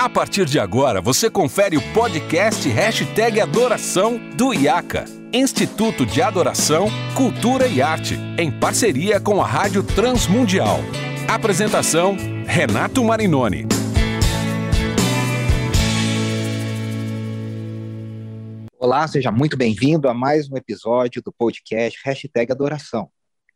A partir de agora, você confere o podcast Hashtag Adoração do IACA, Instituto de Adoração, Cultura e Arte, em parceria com a Rádio Transmundial. Apresentação, Renato Marinoni. Olá, seja muito bem-vindo a mais um episódio do podcast Hashtag Adoração.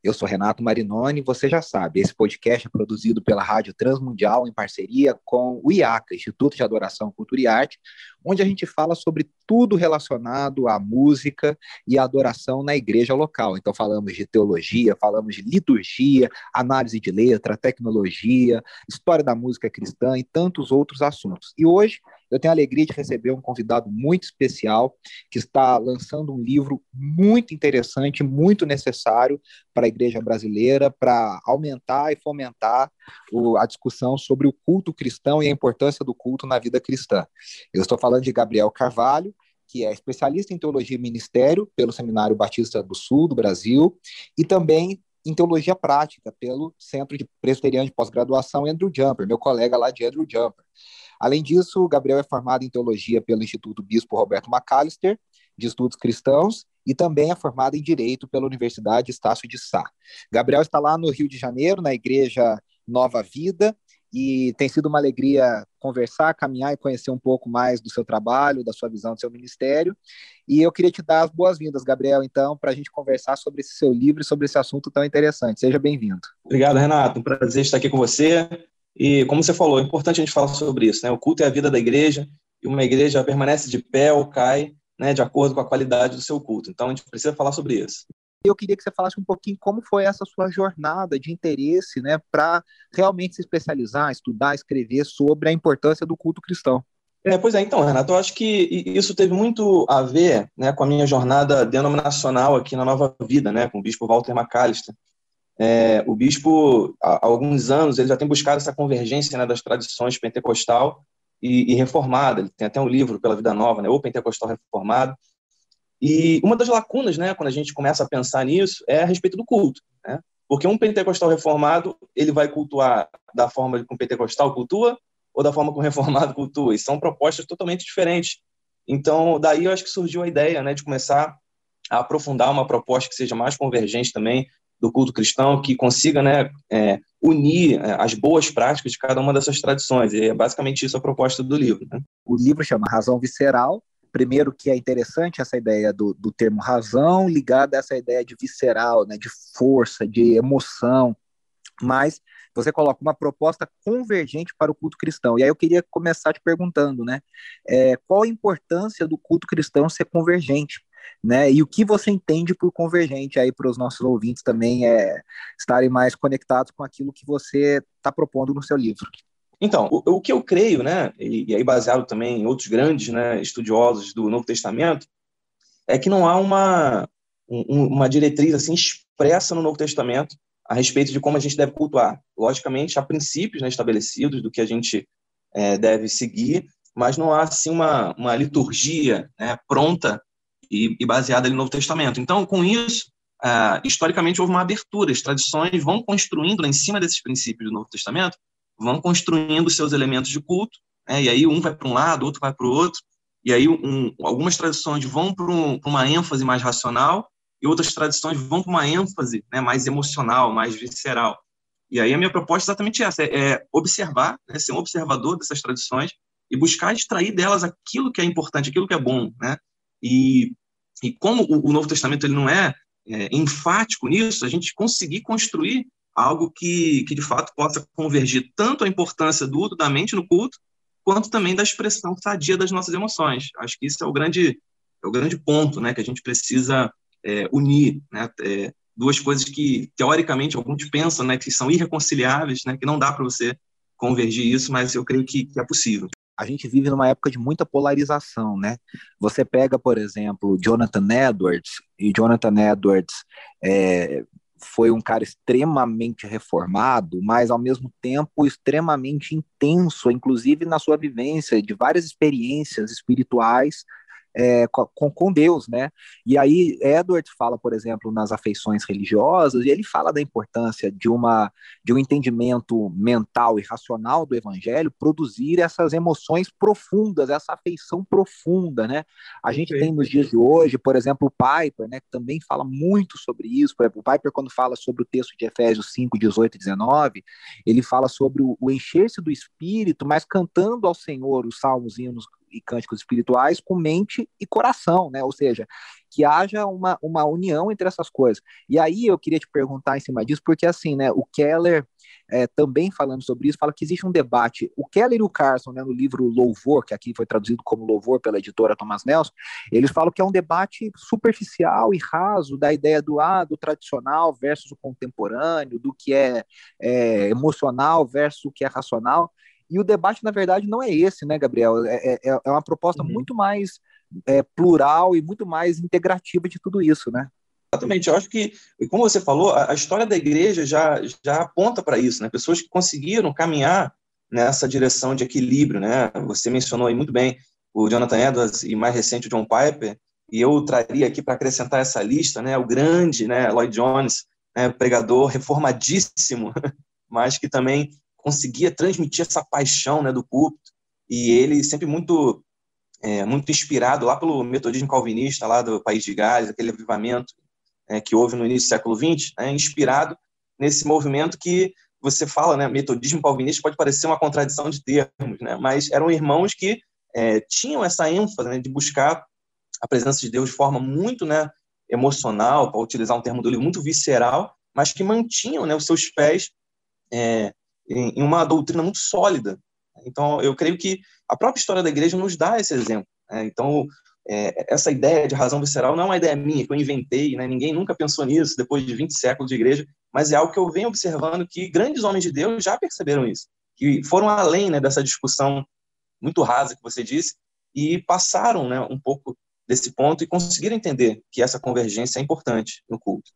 Eu sou Renato Marinoni, você já sabe, esse podcast é produzido pela Rádio Transmundial em parceria com o IACA, Instituto de Adoração, Cultura e Arte, onde a gente fala sobre tudo relacionado à música e à adoração na igreja local. Então falamos de teologia, falamos de liturgia, análise de letra, tecnologia, história da música cristã e tantos outros assuntos. E hoje eu tenho a alegria de receber um convidado muito especial que está lançando um livro muito interessante, muito necessário para a igreja brasileira, para aumentar e fomentar o, a discussão sobre o culto cristão e a importância do culto na vida cristã. Eu estou falando de Gabriel Carvalho, que é especialista em teologia e ministério pelo Seminário Batista do Sul do Brasil e também em teologia prática pelo Centro de Presbiteriano de Pós-Graduação Andrew Jumper, meu colega lá de Andrew Jumper. Além disso, Gabriel é formado em teologia pelo Instituto Bispo Roberto McAllister, de Estudos Cristãos, e também é formado em Direito pela Universidade Estácio de Sá. Gabriel está lá no Rio de Janeiro, na Igreja Nova Vida, e tem sido uma alegria conversar, caminhar e conhecer um pouco mais do seu trabalho, da sua visão do seu ministério. E eu queria te dar as boas-vindas, Gabriel, então, para a gente conversar sobre esse seu livro e sobre esse assunto tão interessante. Seja bem-vindo. Obrigado, Renato. Um prazer estar aqui com você. E, como você falou, é importante a gente falar sobre isso. Né? O culto é a vida da igreja, e uma igreja permanece de pé ou cai né, de acordo com a qualidade do seu culto. Então, a gente precisa falar sobre isso. Eu queria que você falasse um pouquinho como foi essa sua jornada de interesse né, para realmente se especializar, estudar, escrever sobre a importância do culto cristão. É, pois é, então, Renato, eu acho que isso teve muito a ver né, com a minha jornada denominacional aqui na Nova Vida, né, com o bispo Walter McAllister. É, o bispo, há alguns anos, ele já tem buscado essa convergência né, das tradições pentecostal e, e, reformada. Ele tem até um livro pela Vida Nova, né, o Pentecostal Reformado. E uma das lacunas, né, quando a gente começa a pensar nisso, é a respeito do culto. Né? Porque um pentecostal reformado, ele vai cultuar da forma que um pentecostal cultua ou da forma que um reformado cultua. E são propostas totalmente diferentes. Então, daí eu acho que surgiu a ideia né, de começar a aprofundar uma proposta que seja mais convergente também do culto cristão que consiga né, é, unir é, as boas práticas de cada uma dessas tradições. E é basicamente isso a proposta do livro. Né? O livro chama Razão Visceral. Primeiro que é interessante essa ideia do, do termo razão ligada a essa ideia de visceral, né, de força, de emoção, mas você coloca uma proposta convergente para o culto cristão. E aí eu queria começar te perguntando, né, é, qual a importância do culto cristão ser convergente? né? E o que você entende por convergente aí para os nossos ouvintes também é estarem mais conectados com aquilo que você está propondo no seu livro. Então, o, o, que eu creio, né, e, e, aí baseado também em outros grandes né, estudiosos do Novo Testamento, é que não há uma, um, uma diretriz assim expressa no Novo Testamento a respeito de como a gente deve cultuar. Logicamente, há princípios né, estabelecidos do que a gente é, deve seguir, mas não há assim uma, uma liturgia né, pronta e, e baseada no Novo Testamento. Então, com isso, uh, historicamente houve uma abertura, as tradições vão construindo lá em cima desses princípios do Novo Testamento, vão construindo seus elementos de culto, né, e aí um vai para um lado, outro vai para o outro, e aí um, algumas tradições vão para um, uma ênfase mais racional e outras tradições vão para uma ênfase né, mais emocional, mais visceral. E aí a minha proposta é exatamente essa, é, é observar, né, ser um observador dessas tradições e buscar extrair delas aquilo que é importante, aquilo que é bom, né? E e como o, Novo Testamento ele não é, é enfático nisso, a gente conseguir construir algo que, que de fato possa convergir tanto a importância do uso da mente no culto, quanto também da expressão sadia das nossas emoções. Acho que isso é o grande, é o grande ponto né, que a gente precisa é, unir. Né, é, duas coisas que, teoricamente, alguns pensam né, que são irreconciliáveis, né, que não dá para você convergir isso, mas eu creio que, que é possível a gente vive numa época de muita polarização, né? Você pega, por exemplo, Jonathan Edwards, e Jonathan Edwards é, foi um cara extremamente reformado, mas ao mesmo tempo extremamente intenso, inclusive na sua vivência de várias experiências espirituais é, com, com Deus, né? E aí Edward fala, por exemplo, nas afeições religiosas, e ele fala da importância de uma de um entendimento mental e racional do evangelho produzir essas emoções profundas, essa afeição profunda, né? A gente tem nos dias de hoje, por exemplo, o Piper, né, que também fala muito sobre isso. Por exemplo, o Piper, quando fala sobre o texto de Efésios 5, 18 e 19, ele fala sobre o, o encher-se do Espírito, mas cantando ao Senhor os salmos, hinos e cânticos espirituais com mente e coração, né? Ou seja, que haja uma, uma união entre essas coisas. E aí eu queria te perguntar em cima disso, porque assim, né, o Keller é, também falando sobre isso, fala que existe um debate. O Keller e o Carson, né, no livro Louvor, que aqui foi traduzido como Louvor pela editora Thomas Nelson, eles falam que é um debate superficial e raso da ideia do ah, do tradicional versus o contemporâneo, do que é, é emocional versus o que é racional. E o debate, na verdade, não é esse, né, Gabriel? É, é, é uma proposta uhum. muito mais é, plural e muito mais integrativa de tudo isso, né? Exatamente. Eu acho que, como você falou, a, história da igreja já, já aponta para isso, né? Pessoas que conseguiram caminhar nessa direção de equilíbrio, né? Você mencionou aí muito bem o Jonathan Edwards e mais recente o John Piper, e eu traria aqui para acrescentar essa lista, né? O grande, né? Lloyd Jones, né? pregador reformadíssimo, mas que também conseguia transmitir essa paixão, né? Do púlpito. E ele sempre muito é, muito inspirado lá pelo metodismo calvinista lá do país de Gales, aquele avivamento é, que houve no início do século XX, é, inspirado nesse movimento que você fala, né, metodismo calvinista pode parecer uma contradição de termos, né, mas eram irmãos que é, tinham essa ênfase né, de buscar a presença de Deus de forma muito né, emocional, para utilizar um termo do livro, muito visceral, mas que mantinham né, os seus pés é, em, uma doutrina muito sólida. Então, eu creio que a própria história da igreja nos dá esse exemplo. Né? Então, é, essa ideia de razão visceral não é uma ideia minha, que eu inventei, né? ninguém nunca pensou nisso depois de 20 séculos de igreja, mas é algo que eu venho observando que grandes homens de Deus já perceberam isso, que foram além né, dessa discussão muito rasa que você disse e passaram né, um pouco desse ponto e conseguiram entender que essa convergência é importante no culto.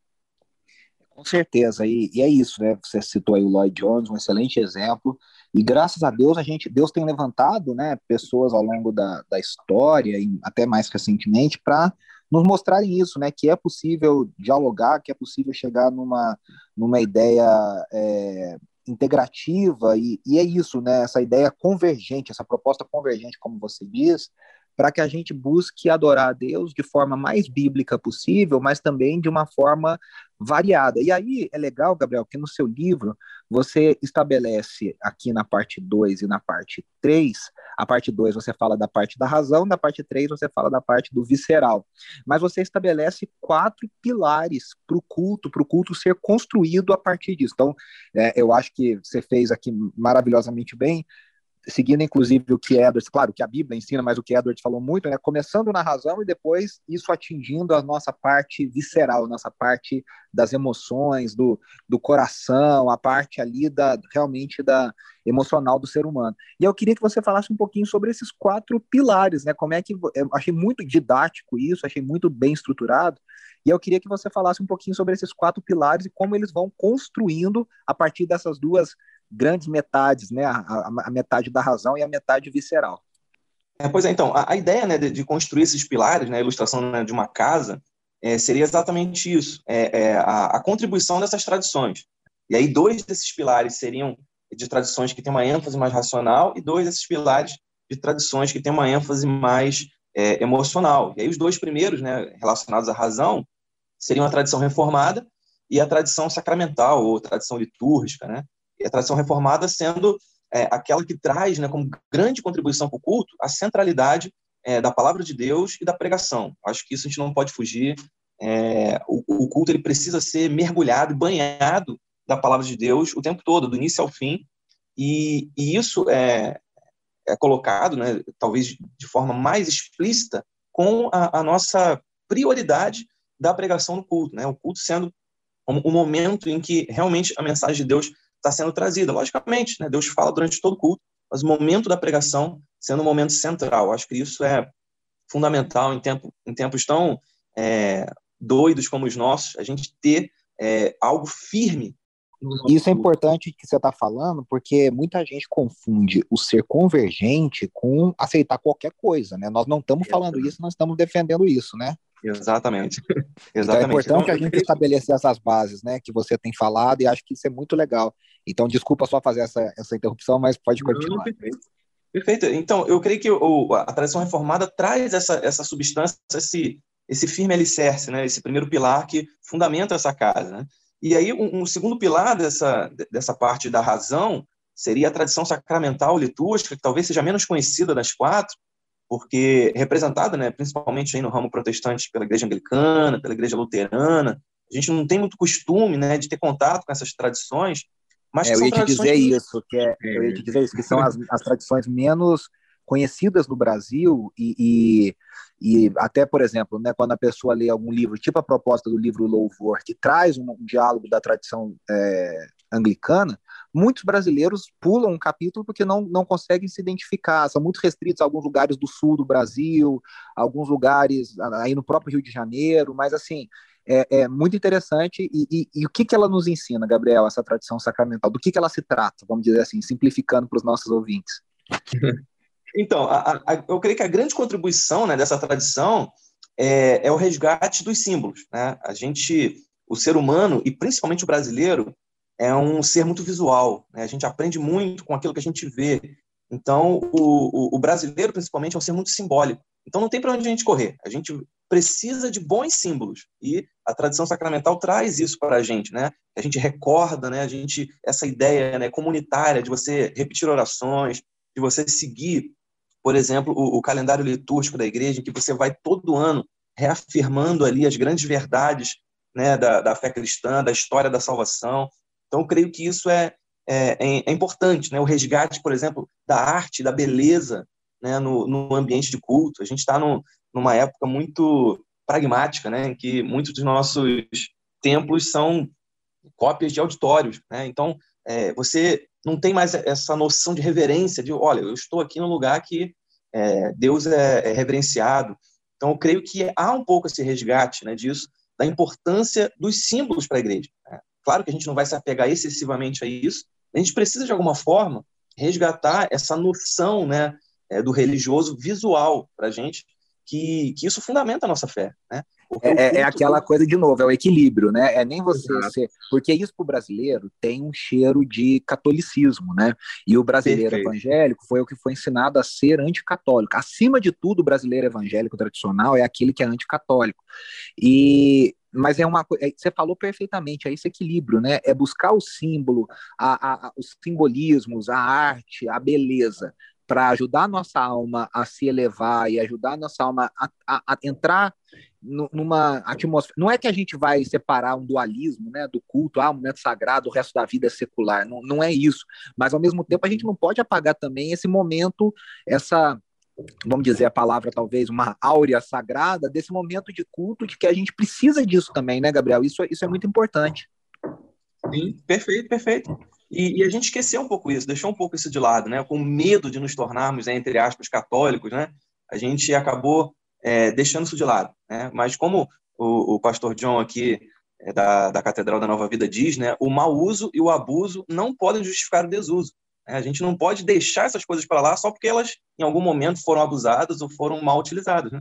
Com certeza, e, e, é isso, né? Você citou aí o Lloyd Jones, um excelente exemplo, e graças a Deus a gente, Deus tem levantado, né, pessoas ao longo da, da história e até mais recentemente para nos mostrarem isso, né, que é possível dialogar, que é possível chegar numa, numa ideia é, integrativa. E, e é isso, né, essa ideia convergente, essa proposta convergente, como você diz, para que a gente busque adorar a Deus de forma mais bíblica possível, mas também de uma forma variada. E aí é legal, Gabriel, que no seu livro você estabelece aqui na parte 2 e na parte 3, a parte 2 você fala da parte da razão, na parte 3 você fala da parte do visceral. Mas você estabelece quatro pilares para o culto, para o culto ser construído a partir disso. Então, é, eu acho que você fez aqui maravilhosamente bem, seguindo inclusive o que Edwards, claro, que a Bíblia ensina, mas o que Edwards falou muito, né? Começando na razão e depois isso atingindo a nossa parte visceral, nossa parte das emoções, do, do coração, a parte ali da realmente da emocional do ser humano. E eu queria que você falasse um pouquinho sobre esses quatro pilares, né? Como é que eu achei muito didático isso, achei muito bem estruturado. E eu queria que você falasse um pouquinho sobre esses quatro pilares e como eles vão construindo a partir dessas duas grandes metades, né? A, a, metade da razão e a metade visceral. É, pois é, então, a, a ideia né, de, de, construir esses pilares, né, a ilustração né, de uma casa, é, seria exatamente isso, é, é a, a, contribuição dessas tradições. E aí, dois desses pilares seriam de tradições que têm uma ênfase mais racional e dois desses pilares de tradições que têm uma ênfase mais é, emocional. E aí, os dois primeiros, né, relacionados à razão, seriam a tradição reformada e a tradição sacramental, ou tradição litúrgica, né? A tradição reformada sendo é, aquela que traz né, como grande contribuição para o culto a centralidade é, da palavra de Deus e da pregação. Acho que isso a gente não pode fugir. É, o, o, culto ele precisa ser mergulhado, banhado da palavra de Deus o tempo todo, do início ao fim. E, e isso é, é colocado, né, talvez de forma mais explícita, com a, a nossa prioridade da pregação no culto. Né? O culto sendo o momento em que realmente a mensagem de Deus está sendo trazida. Logicamente, né, Deus fala durante todo o culto, mas o momento da pregação sendo um momento central. Acho que isso é fundamental em, tempo, em tempos tão é, doidos como os nossos, a gente ter é, algo firme Isso é importante que você está falando, porque muita gente confunde o ser convergente com aceitar qualquer coisa, né? Nós não estamos falando isso, nós estamos defendendo isso, né? Exatamente. Exatamente. Então é importante então, a gente estabelecer essas bases, né, que você tem falado, e acho que isso é muito legal. Então, desculpa só fazer essa, essa interrupção, mas pode continuar. Não, perfeito. perfeito. Então, eu creio que o, a tradição reformada traz essa, essa substância, esse, esse firme alicerce, né, esse primeiro pilar que fundamenta essa casa. Né? E aí, um, um segundo pilar dessa, dessa parte da razão seria a tradição sacramental litúrgica, que talvez seja menos conhecida das quatro, porque representada, né, principalmente aí no ramo protestante pela igreja anglicana, pela igreja luterana, a gente não tem muito costume, né, de ter contato com essas tradições, mas é, eu ia te dizer que... isso, que é, eu ia te dizer isso, que são as, as tradições menos conhecidas no Brasil e, e, e, até, por exemplo, né, quando a pessoa lê algum livro, tipo a proposta do livro Louvor, que traz um, um diálogo da tradição é, anglicana, muitos brasileiros pulam um capítulo porque não, não conseguem se identificar, são muito restritos a alguns lugares do sul do Brasil, alguns lugares aí no próprio Rio de Janeiro, mas assim, é, é muito interessante. E, e, e, o que, que ela nos ensina, Gabriel, essa tradição sacramental? Do que, que ela se trata, vamos dizer assim, simplificando para os nossos ouvintes? Então, a, a, eu creio que a grande contribuição né, dessa tradição é, é, o resgate dos símbolos. Né? A gente, o ser humano, e principalmente o brasileiro, é um ser muito visual. Né? A gente aprende muito com aquilo que a gente vê. Então, o, o, o brasileiro, principalmente, é um ser muito simbólico. Então, não tem para onde a gente correr. A gente precisa de bons símbolos. E a tradição sacramental traz isso para a gente, né? A gente recorda, né? A gente essa ideia, né, comunitária de você repetir orações, de você seguir, por exemplo, o, o calendário litúrgico da igreja, em que você vai todo ano reafirmando ali as grandes verdades, né, da, da fé cristã, da história da salvação. Então, creio que isso é, é, é, é importante, né? O resgate, por exemplo, da arte, da beleza, né, no, no ambiente de culto. A gente está numa época muito pragmática, né, em que muitos dos nossos templos são cópias de auditórios. Né? Então, é, você não tem mais essa noção de reverência, de, olha, eu estou aqui num lugar que é, Deus é, é, reverenciado. Então, eu creio que há um pouco esse resgate né, disso, da importância dos símbolos para a igreja. Claro que a gente não vai se apegar excessivamente a isso, a gente precisa, de alguma forma, resgatar essa noção né, é, do religioso visual para a gente, que, que isso fundamenta a nossa fé, né? É, é, é, aquela coisa de novo, é o equilíbrio, né? É nem você ser, porque isso para o brasileiro tem um cheiro de catolicismo, né? E o brasileiro Perfeito. evangélico foi o que foi ensinado a ser anticatólico. Acima de tudo, o brasileiro evangélico tradicional é aquele que é anticatólico. E mas é uma coisa, é, você falou perfeitamente, é esse equilíbrio, né? É buscar o símbolo, a, a, os simbolismos, a arte, a beleza, para ajudar a nossa alma a se elevar e ajudar a nossa alma a, a, a entrar numa atmosfera. Não é que a gente vai separar um dualismo né, do culto, ah, um momento sagrado, o resto da vida é secular. Não, não é isso. Mas, ao mesmo tempo, a gente não pode apagar também esse momento, essa, vamos dizer a palavra talvez, uma áurea sagrada desse momento de culto, de que a gente precisa disso também, né, Gabriel? Isso, isso é muito importante. Sim, perfeito, perfeito. E, e, a gente esqueceu um pouco isso, deixou um pouco isso de lado, né? Com medo de nos tornarmos, né, entre aspas, católicos, né? A gente acabou é, deixando isso de lado, né? Mas como o, o pastor John aqui é, da, da Catedral da Nova Vida diz, né? O mau uso e o abuso não podem justificar o desuso. Né? A gente não pode deixar essas coisas para lá só porque elas, em algum momento, foram abusadas ou foram mal utilizadas, né?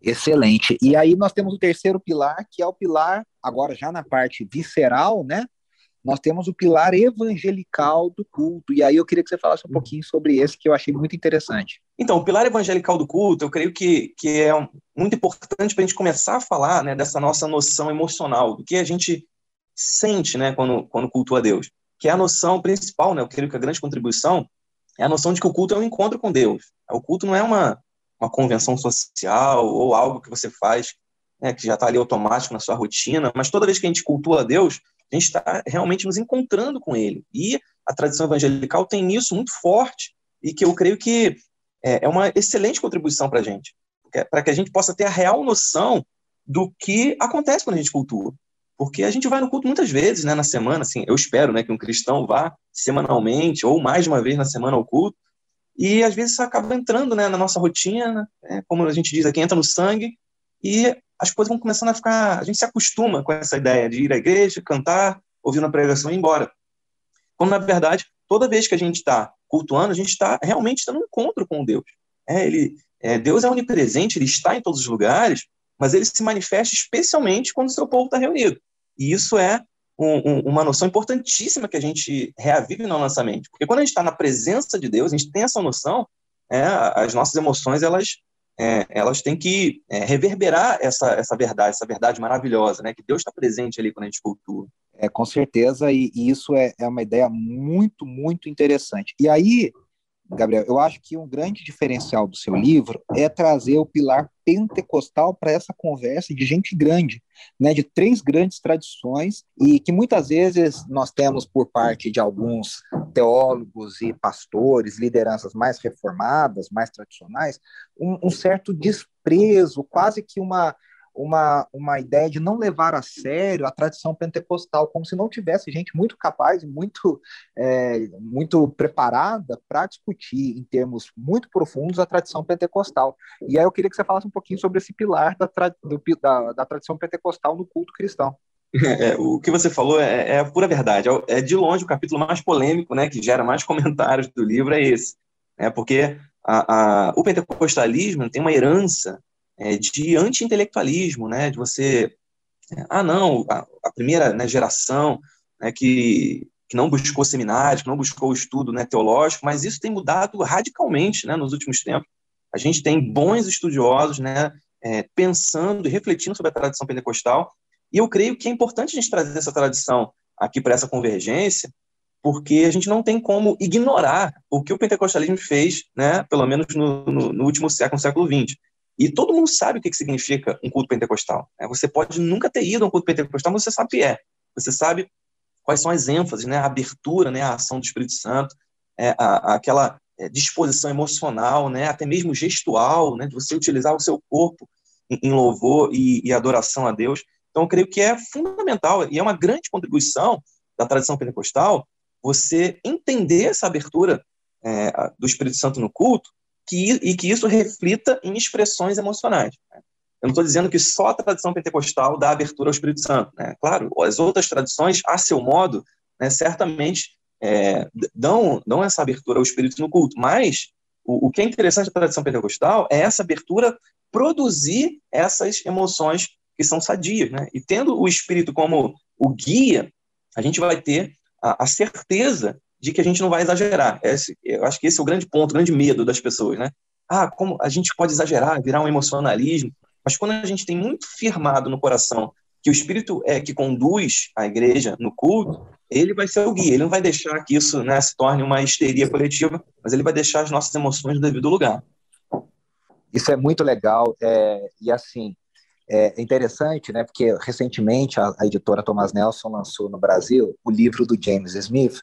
Excelente. E aí nós temos o terceiro pilar, que é o pilar, agora já na parte visceral, né? nós temos o pilar evangelical do culto. E aí eu queria que você falasse um pouquinho sobre esse, que eu achei muito interessante. Então, o pilar evangelical do culto, eu creio que, que é muito importante para a gente começar a falar né, dessa nossa noção emocional, do que a gente sente né, quando, quando cultua a Deus. Que é a noção principal, né, eu creio que a grande contribuição é a noção de que o culto é um encontro com Deus. O culto não é uma, uma convenção social ou algo que você faz né, que já está ali automático na sua rotina, mas toda vez que a gente cultua Deus, a gente está realmente nos encontrando com ele. E a tradição evangelical tem isso muito forte e que eu creio que é, é uma excelente contribuição para a gente, para que a gente possa ter a real noção do que acontece quando a gente cultua. Porque a gente vai no culto muitas vezes, né, na semana, assim, eu espero, né, que um cristão vá semanalmente ou mais de uma vez na semana ao culto, e às vezes isso acaba entrando, né, na nossa rotina, né, como a gente diz aqui, entra no sangue, e as coisas vão começando a ficar. A gente se acostuma com essa ideia de ir à igreja, cantar, ouvindo a pregação e ir embora. Quando, na verdade, toda vez que a gente está cultuando, a gente está realmente tendo um encontro com Deus. É, ele, é, Deus é onipresente, ele está em todos os lugares, mas ele se manifesta especialmente quando o seu povo está reunido. E isso é um, um, uma noção importantíssima que a gente reavive na nossa mente. Porque quando a gente está na presença de Deus, a gente tem essa noção, é, as nossas emoções, elas, é, elas têm que é, reverberar essa, essa verdade, essa verdade maravilhosa, né? Que Deus está presente ali quando a gente cultua. É, com certeza, e, e isso é, é uma ideia muito, muito interessante. E aí, Gabriel, eu acho que um grande diferencial do seu livro é trazer o pilar pentecostal para essa conversa de gente grande, né, de três grandes tradições e que muitas vezes nós temos por parte de alguns teólogos e pastores, lideranças mais reformadas, mais tradicionais, um, um certo desprezo, quase que uma uma, uma ideia de não levar a sério a tradição pentecostal, como se não tivesse gente muito capaz e muito, é, muito preparada para discutir em termos muito profundos a tradição pentecostal. E aí eu queria que você falasse um pouquinho sobre esse pilar da, tra do, da, da tradição pentecostal no culto cristão. É, o que você falou é, é, a pura verdade. É, é de longe o capítulo mais polêmico, né, que gera mais comentários do livro, é esse. É porque a, a, o pentecostalismo tem uma herança é, de anti-intelectualismo, né, de você, ah, não, a, a primeira né, geração né, que, que não buscou seminários, que não buscou estudo né, teológico, mas isso tem mudado radicalmente né, nos últimos tempos. A gente tem bons estudiosos né, é, pensando e refletindo sobre a tradição pentecostal, e eu creio que é importante a gente trazer essa tradição aqui para essa convergência, porque a gente não tem como ignorar o que o pentecostalismo fez, né, pelo menos no, no, no último século, no século XX. E todo mundo sabe o que, significa um culto pentecostal. Né? Você pode nunca ter ido a um culto pentecostal, mas você sabe o que é. Você sabe quais são as ênfases, né? a abertura, né? a ação do Espírito Santo, é, a, a, aquela é, disposição emocional, né? até mesmo gestual, né? de você utilizar o seu corpo em, em louvor e, e, adoração a Deus. Então, eu creio que é fundamental e é uma grande contribuição da tradição pentecostal você entender essa abertura é, do Espírito Santo no culto que, e que isso reflita em expressões emocionais. Né? Eu não estou dizendo que só a tradição pentecostal dá abertura ao Espírito Santo. Né? Claro, as outras tradições, a seu modo, né, certamente é, dão, dão essa abertura ao Espírito no culto, mas o, o que é interessante da tradição pentecostal é essa abertura produzir essas emoções que são sadias. Né? E tendo o Espírito como o guia, a gente vai ter a, a certeza de que a gente não vai exagerar. Esse, eu acho que esse é o grande ponto, o grande medo das pessoas, né? Ah, como a gente pode exagerar, virar um emocionalismo, mas quando a gente tem muito firmado no coração que o Espírito é que conduz a igreja no culto, ele vai ser o guia, ele não vai deixar que isso né, se torne uma histeria coletiva, mas ele vai deixar as nossas emoções no devido lugar. Isso é muito legal, é, e assim, é interessante, né, porque recentemente a, a, editora Thomas Nelson lançou no Brasil o livro do James Smith,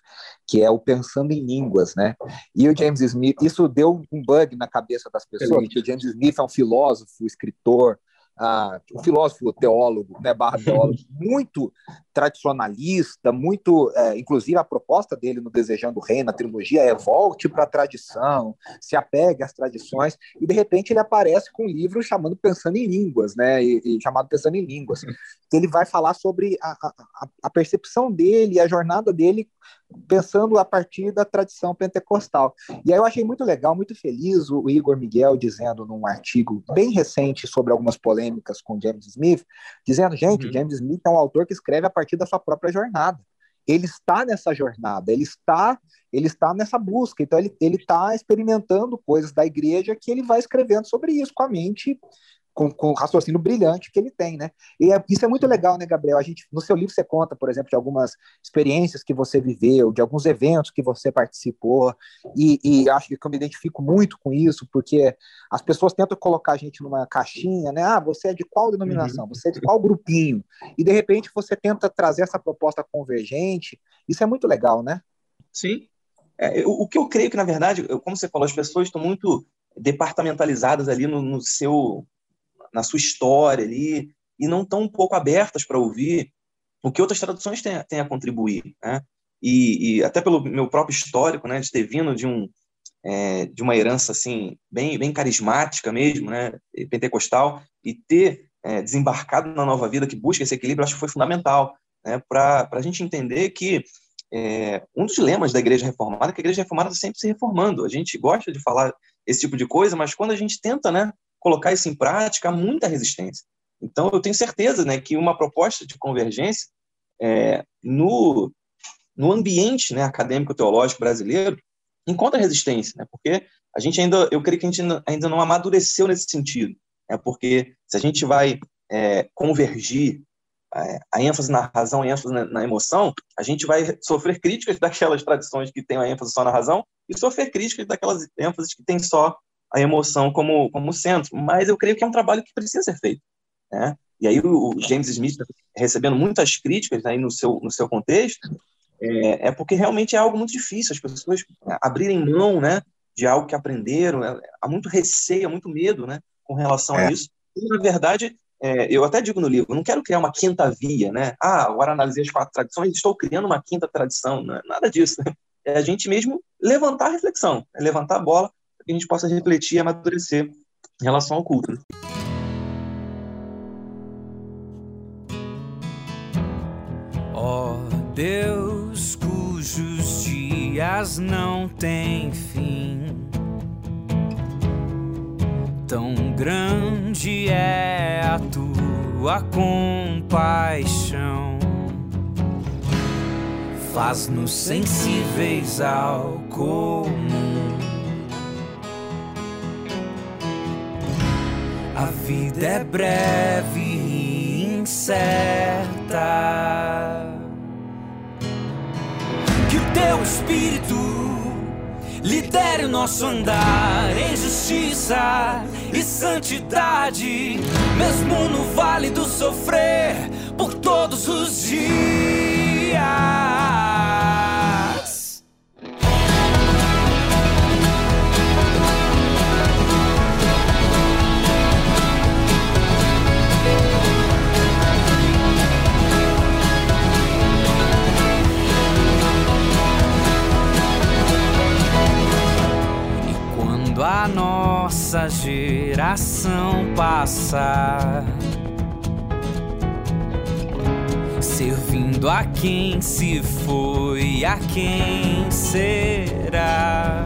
que é o Pensando em Línguas, né? E o James Smith, isso deu um bug na cabeça das pessoas, porque o James Smith é um filósofo, escritor, ah, um filósofo teólogo, né, barra teólogo, muito tradicionalista, muito, é, inclusive a proposta dele no Desejando o Reino, na trilogia, é volte para a tradição, se apegue às tradições, e de repente ele aparece com um livro chamando Pensando em Línguas, né, e, e chamado Pensando em Línguas, que ele vai falar sobre a, a, a percepção dele, a jornada dele pensando a partir da tradição pentecostal. E aí eu achei muito legal, muito feliz o Igor Miguel dizendo num artigo bem recente sobre algumas polêmicas com James Smith, dizendo, gente, uhum. James Smith é um autor que escreve a partir da sua própria jornada. Ele está nessa jornada, ele está ele está nessa busca, então ele está experimentando coisas da igreja que ele vai escrevendo sobre isso com a mente com, com, o raciocínio brilhante que ele tem, né? E é, isso é muito legal, né, Gabriel? A gente, no seu livro você conta, por exemplo, de algumas experiências que você viveu, de alguns eventos que você participou, e, e acho que eu me identifico muito com isso, porque as pessoas tentam colocar a gente numa caixinha, né? Ah, você é de qual denominação? Você é de qual grupinho? E de repente você tenta trazer essa proposta convergente. Isso é muito legal, né? Sim. É, o, o que eu creio que, na verdade, como você falou, as pessoas estão muito departamentalizadas ali no, no seu na sua história ali, e não estão um pouco abertas para ouvir o que outras traduções têm, têm a contribuir. Né? E, e, até pelo meu próprio histórico, né, de ter vindo de, um, é, de uma herança assim, bem, bem carismática mesmo, né, pentecostal, e ter é, desembarcado na nova vida que busca esse equilíbrio, acho que foi fundamental. né, para a gente entender que é, um dos dilemas da igreja reformada é que a igreja reformada está sempre se reformando. A gente gosta de falar esse tipo de coisa, mas quando a gente tenta né, colocar isso em prática, há muita resistência. Então, eu tenho certeza né, que uma proposta de convergência é, no, no ambiente né, acadêmico-teológico brasileiro encontra resistência, né, porque a gente ainda, eu creio que a gente ainda, não amadureceu nesse sentido. Né, porque se a gente vai é, convergir a ênfase na razão e ênfase na, na, emoção, a gente vai sofrer críticas daquelas tradições que têm a ênfase só na razão e sofrer críticas daquelas ênfases que têm só a emoção como, como centro. Mas eu creio que é um trabalho que precisa ser feito. Né? E aí o, James Smith recebendo muitas críticas aí no seu, no seu contexto, é, é porque realmente é algo muito difícil, as pessoas abrirem mão né, de algo que aprenderam, é, há muito receio, há muito medo né, com relação é. a isso. E, na verdade, é, eu até digo no livro, eu não quero criar uma quinta via, né? Ah, agora analisei as quatro tradições, estou criando uma quinta tradição, né? nada disso. Né? É a gente mesmo levantar a reflexão, é levantar a bola que a gente possa refletir e amadurecer em relação ao culto. Ó oh, Deus, cujos dias não têm fim Tão grande é a tua compaixão, faz-nos sensíveis ao comum. A vida é breve e incerta. Que o teu espírito lidere o nosso andar em justiça e santidade, mesmo no vale do sofrer, por todos os dias. Nossa geração passar, servindo a quem se foi, a quem será.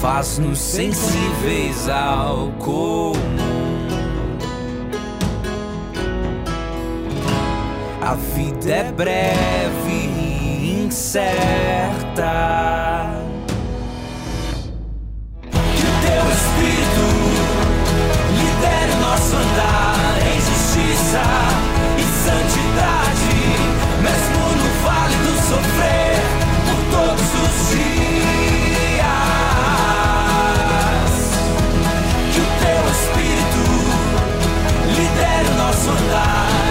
Faz-nos sensíveis ao comum. A vida é breve e incerta. Posso andar em justiça e santidade, mesmo no vale do sofrer, por todos os dias. Que o teu Espírito lidere o nosso andar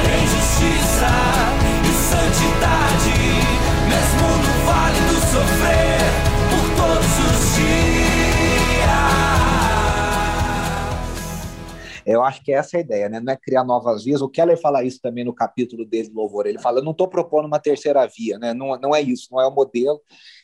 Eu acho que essa é a ideia, né? Não é criar novas vias. O Keller fala isso também no capítulo dele do Louvor. Ele fala: eu não estou propondo uma terceira via, né? Não, não é isso, não é o modelo.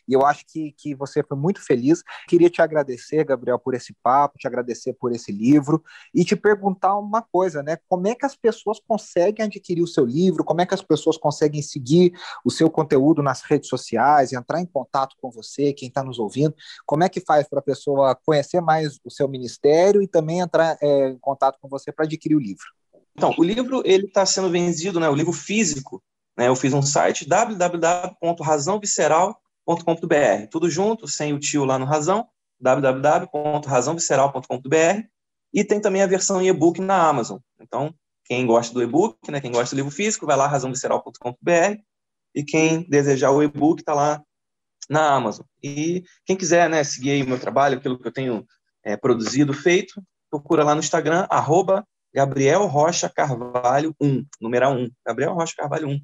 E eu acho que, que você foi muito feliz. Queria te agradecer, Gabriel, por esse papo, te agradecer por esse livro e te perguntar uma coisa, né? Como é que as pessoas conseguem adquirir o seu livro? Como é que as pessoas conseguem seguir o seu conteúdo nas redes sociais, entrar em contato com você, quem está nos ouvindo? Como é que faz para a pessoa conhecer mais o seu ministério e também entrar é, em contato com você para adquirir o livro? Então, o livro ele está sendo vendido, né? O livro físico. Né, eu fiz um site www.razãovisceral.com razãovisceral.com.br. Tudo junto, sem o tio lá no Razão, www.razãovisceral.com.br. E tem também a versão e-book na Amazon. Então, quem gosta do e-book, né, quem gosta do livro físico, vai lá razãovisceral.com.br e quem desejar o e-book está lá na Amazon. E quem quiser né, seguir o meu trabalho, aquilo que eu tenho é, produzido, feito, procura lá no Instagram, arroba Gabriel Rocha Carvalho 1, numeral 1, Gabriel Rocha Carvalho 1.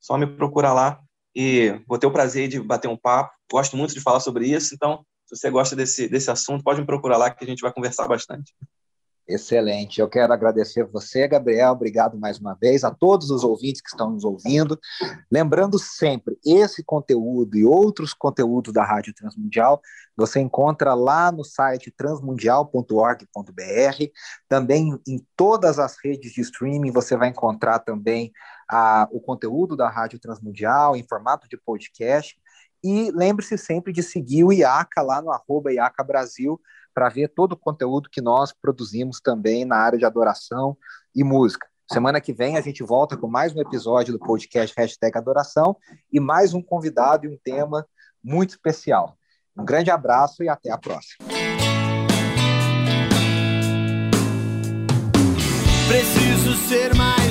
Só me procura lá e vou ter o prazer de bater um papo. Gosto muito de falar sobre isso, então, se você gosta desse, desse assunto, pode me procurar lá que a gente vai conversar bastante. Excelente. Eu quero agradecer você, Gabriel. Obrigado mais uma vez a todos os ouvintes que estão nos ouvindo. Lembrando sempre, esse conteúdo e outros conteúdos da Rádio Transmundial você encontra lá no site transmundial.org.br. Também em todas as redes de streaming você vai encontrar também a, o conteúdo da Rádio Transmundial em formato de podcast. E lembre-se sempre de seguir o IACA lá no arroba IACA Brasil para ver todo o conteúdo que nós produzimos também na área de adoração e música. Semana que vem a gente volta com mais um episódio do podcast Hashtag Adoração e mais um convidado e um tema muito especial. Um grande abraço e até a próxima. Preciso ser mais